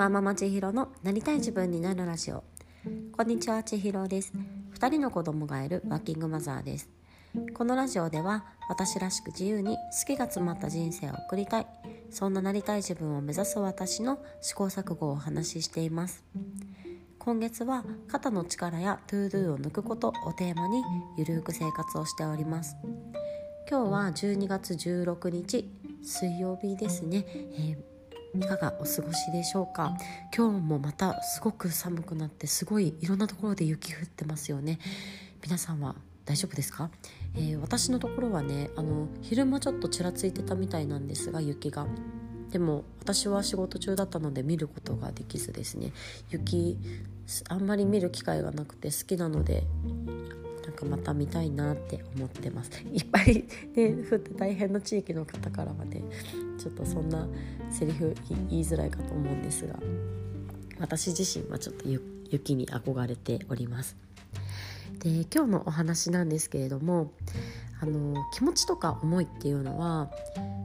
ワーママ千尋のなりたい自分になるラジオ。こんにちは千尋です。2人の子供がいるワーキングマザーです。このラジオでは私らしく自由に好きが詰まった人生を送りたい。そんななりたい自分を目指す私の試行錯誤をお話ししています。今月は肩の力や ToDo を抜くことをテーマにゆるく生活をしております。今日は12月16日水曜日ですね、えー、いかがお過ごしでしょうか？今日もまたすごく寒くなってすごいいろんなところで雪降ってますよね。皆さんは大丈夫ですか、えー、私のところはねあの昼間ちょっとちらついてたみたいなんですが雪が。でも私は仕事中だったので見ることができずですね。雪あんまり見る機会がなくて好きなのでなんかまた見たいなって思ってます。いっぱいね降って大変な地域の方からはねちょっとそんなセリフ言いづらいかと思うんですが私自身はちょっと雪に憧れておりますで今日のお話なんですけれどもあの気持ちとか思いっていうのは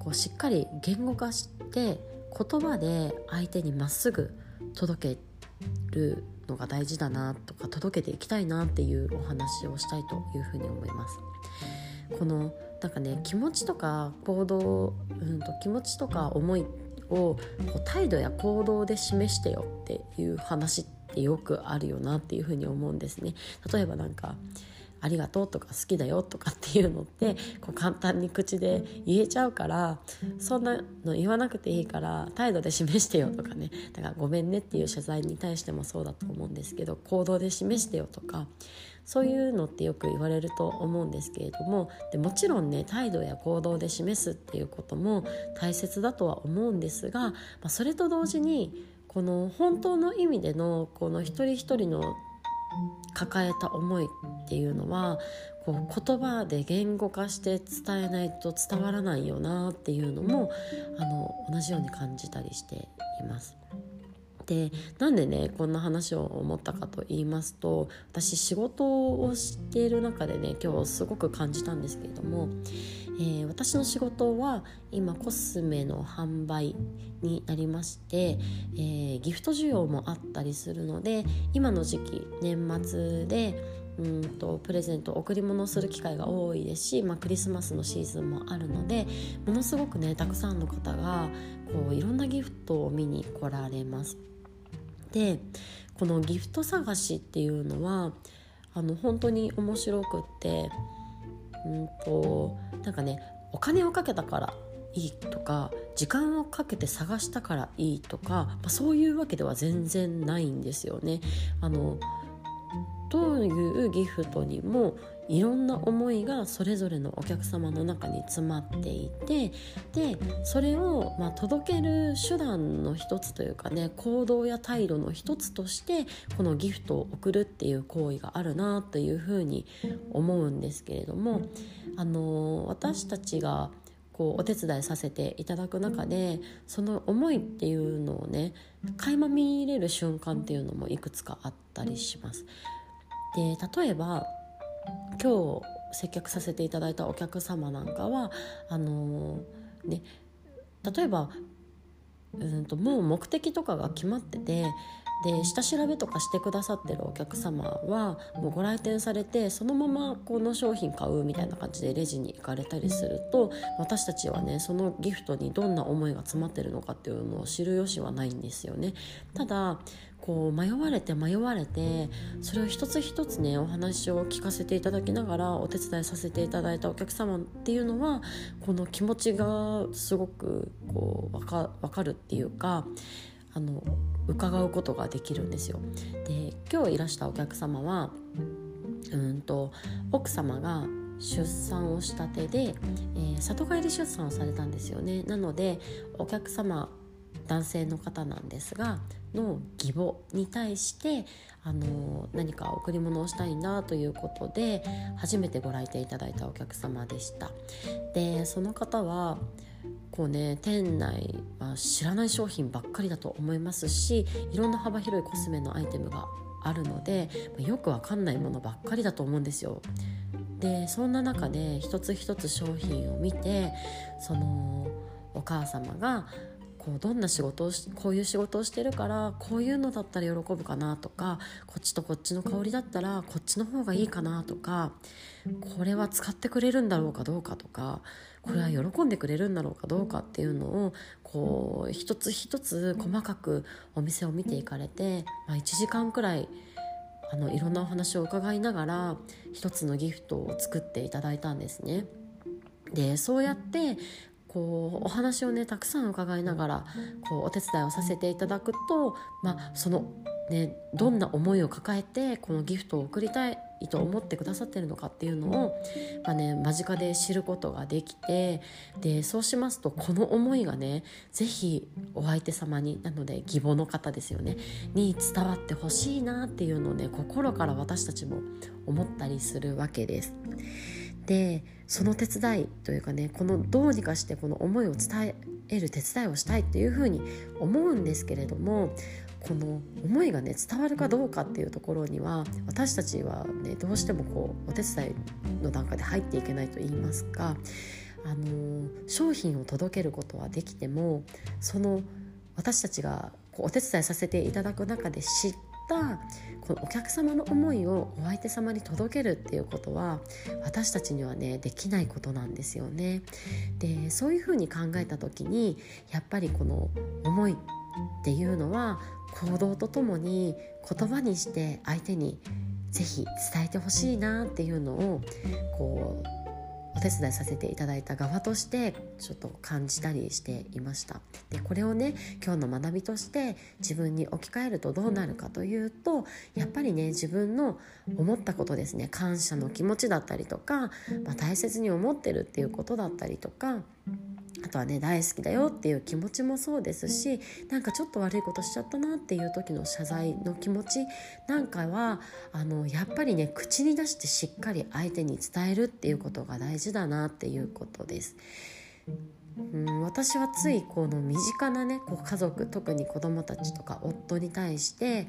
こうしっかり言語化して言葉で相手にまっすぐ届けるのが大事だなとか届けていきたいなっていうお話をしたいというふうに思います。このなんかね気持ちとか行動、うんと、気持ちとか思いを態度や行動で示してよっていう話ってよくあるよなっていうふうに思うんですね。例えばなんかありがとうとか好きだよとかっていうのってこう簡単に口で言えちゃうからそんなの言わなくていいから態度で示してよとかね。だからごめんねっていう謝罪に対してもそうだと思うんですけど行動で示してよとかそういうのってよく言われると思うんですけれどもでもちろんね態度や行動で示すっていうことも大切だとは思うんですが、まあ、それと同時にこの本当の意味でのこの一人一人の抱えた思いっていうのはこう言葉で言語化して伝えないと伝わらないよなっていうのもあの同じように感じたりしています。でなんでねこんな話を思ったかと言いますと私仕事をしている中でね今日すごく感じたんですけれどもえー、私の仕事は今コスメの販売になりまして、えー、ギフト需要もあったりするので今の時期年末でうんとプレゼント贈り物をする機会が多いですし、まあ、クリスマスのシーズンもあるのでものすごくねたくさんの方がこういろんなギフトを見に来られます。でこのギフト探しっていうのはあの本当に面白くってうんとなんかねお金をかけたからいいとか時間をかけて探したからいいとか、まあ、そういうわけでは全然ないんですよね。あのどういうギフトにもいろんな思いがそれぞれのお客様の中に詰まっていてでそれをまあ届ける手段の一つというかね行動や態度の一つとしてこのギフトを送るっていう行為があるなというふうに思うんですけれどもあの私たちがこうお手伝いさせていただく中でその思いっていうのをね垣間見れる瞬間っていうのもいくつかあったりします。で例えば今日接客させていただいたお客様なんかはあのー、ね例えばうんともう目的とかが決まっててで下調べとかしてくださってるお客様はもうご来店されてそのままこの商品買うみたいな感じでレジに行かれたりすると私たちはねそのギフトにどんな思いが詰まってるのかっていうのを知る由はないんですよね。ただこう迷われて迷われてそれを一つ一つねお話を聞かせていただきながらお手伝いさせていただいたお客様っていうのはこの気持ちがすごくこう分か分かるっていうかあの伺うことができるんですよ。で今日いらしたお客様はうんと奥様が出産をしたてで、えー、里帰り出産をされたんですよねなのでお客様男性の方なんですがの義母に対してあの何か贈り物をしたいなということで初めてご来店いただいたお客様でしたでその方はこうね店内は知らない商品ばっかりだと思いますしいろんな幅広いコスメのアイテムがあるのでよくわかんないものばっかりだと思うんですよ。でそんな中で一つ一つ商品を見てそのお母様がこうどんな仕事をしこういう仕事をしてるからこういうのだったら喜ぶかなとかこっちとこっちの香りだったらこっちの方がいいかなとかこれは使ってくれるんだろうかどうかとかこれは喜んでくれるんだろうかどうかっていうのをこう一つ一つ細かくお店を見ていかれて、まあ、1時間くらいあのいろんなお話を伺いながら一つのギフトを作っていただいたんですね。でそうやってこうお話をねたくさん伺いながらこうお手伝いをさせていただくと、まあ、その、ね、どんな思いを抱えてこのギフトを送りたいと思ってくださってるのかっていうのを、まあね、間近で知ることができてでそうしますとこの思いがね是非お相手様になので義母の方ですよねに伝わってほしいなっていうのをね心から私たちも思ったりするわけです。でその手伝いというかねこのどうにかしてこの思いを伝える手伝いをしたいっていうふうに思うんですけれどもこの思いがね伝わるかどうかっていうところには私たちはねどうしてもこうお手伝いの段階で入っていけないと言いますかあの商品を届けることはできてもその私たちがこうお手伝いさせていただく中で知ったこのお客様の思いをお相手様に届けるっていうことは私たちにはねできないことなんですよね。でそういうふうに考えた時にやっぱりこの思いっていうのは行動とともに言葉にして相手にぜひ伝えてほしいなっていうのをこうお手伝いさせていただいた側としてちょっと感じたりしていました。でこれをね今日の学びとして自分に置き換えるとどうなるかというとやっぱりね自分の思ったことですね。感謝の気持ちだったりとか、まあ、大切に思ってるっていうことだったりとかあとはね大好きだよっていう気持ちもそうですしなんかちょっと悪いことしちゃったなっていう時の謝罪の気持ちなんかはあのやっぱりね口に出してしっかり相手に伝えるっていうことが大事だなっていうことです。うん、私はついこの身近なねこう家族特に子供たちとか夫に対して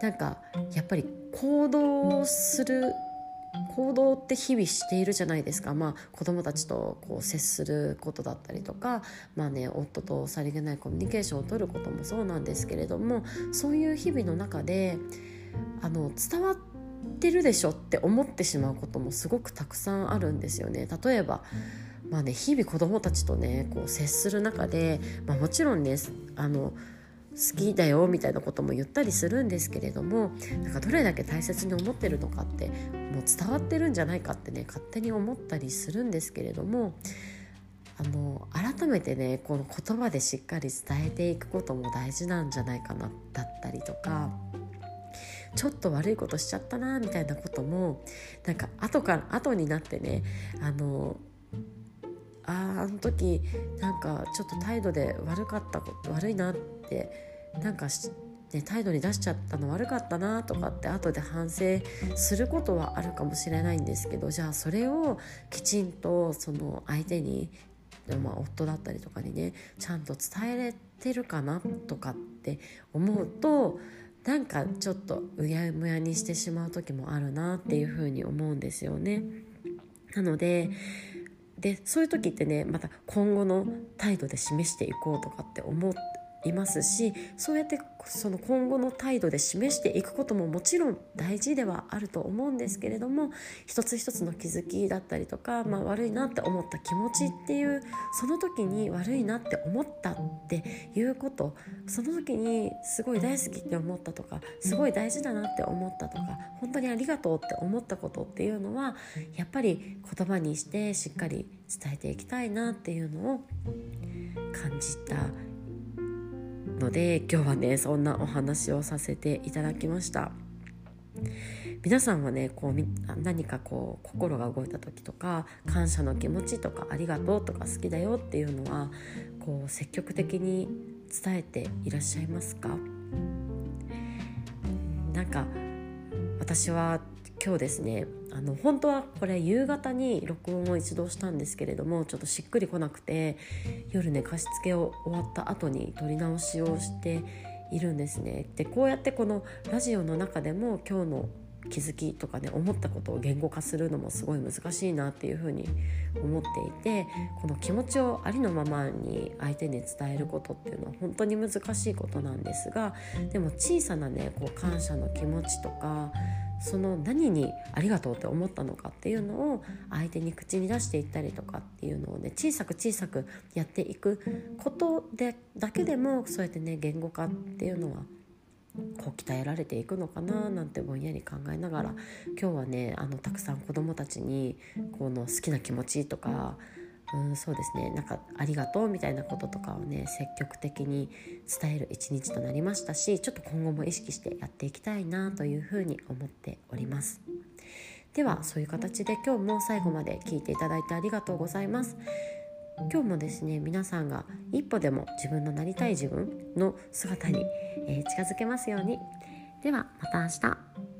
なんかやっぱり行動する行動って日々しているじゃないですか、まあ、子どもたちとこう接することだったりとか、まあね、夫とさりげないコミュニケーションを取ることもそうなんですけれどもそういう日々の中であの伝わってるでしょって思ってしまうこともすごくたくさんあるんですよね。例えばまあね、日々子どもたちとねこう接する中で、まあ、もちろんねあの好きだよみたいなことも言ったりするんですけれどもなんかどれだけ大切に思ってるのかってもう伝わってるんじゃないかってね勝手に思ったりするんですけれどもあの改めてねこの言葉でしっかり伝えていくことも大事なんじゃないかなだったりとか。ちょっと悪いことしちゃったなみたいなこともなんか後から後になってねあのああの時なんかちょっと態度で悪かった悪いなってなんかね、態度に出しちゃったの悪かったなとかって後で反省することはあるかもしれないんですけどじゃあそれをきちんとその相手に、まあ、夫だったりとかにねちゃんと伝えれてるかなとかって思うとなんかちょっとうやむやにしてしまう時もあるなっていうふうに思うんですよね。なのででそういう時ってねまた今後の態度で示していこうとかって思いますしそうやってその今後の態度で示していくことももちろん大事ではあると思うんですけれども一つ一つの気づきだったりとか、まあ、悪いなって思った気持ちっていうその時に悪いなって思ったっていうことその時にすごい大好きって思ったとかすごい大事だなって思ったとか本当にありがとうって思ったことっていうのはやっぱり言葉にしてしっかり伝えていきたいなっていうのを感じたので今日はねそんなお話をさせていただきました。皆さんはねこう何かこう心が動いた時とか感謝の気持ちとかありがとうとか好きだよっていうのはこう積極的に伝えていらっしゃいますか？なんか私は今日ですねあの本当はこれ夕方に録音を一度したんですけれどもちょっとしっくりこなくて夜ね貸し付けを終わった後に撮り直しをしているんですね。でこうやってこのラジオの中でも今日の気づきとかね思ったことを言語化するのもすごい難しいなっていうふうに思っていてこの気持ちをありのままに相手に伝えることっていうのは本当に難しいことなんですがでも小さなねこう感謝の気持ちとかその何にありがとうって思ったのかっていうのを相手に口に出していったりとかっていうのをね小さく小さくやっていくことでだけでもそうやってね言語化っていうのはこう鍛えられていくのかななんてぼんやり考えながら今日はねあのたくさん子どもたちにこの好きな気持ちとかうんそうですね。なんかありがとうみたいなこととかをね積極的に伝える一日となりましたしちょっと今後も意識してやっていきたいなというふうに思っております。ではそういう形で今日も最後まで聞いていただいてありがとうございます。今日もですね皆さんが一歩でも自分のなりたい自分の姿に、え、近づけますように。ではまた明日。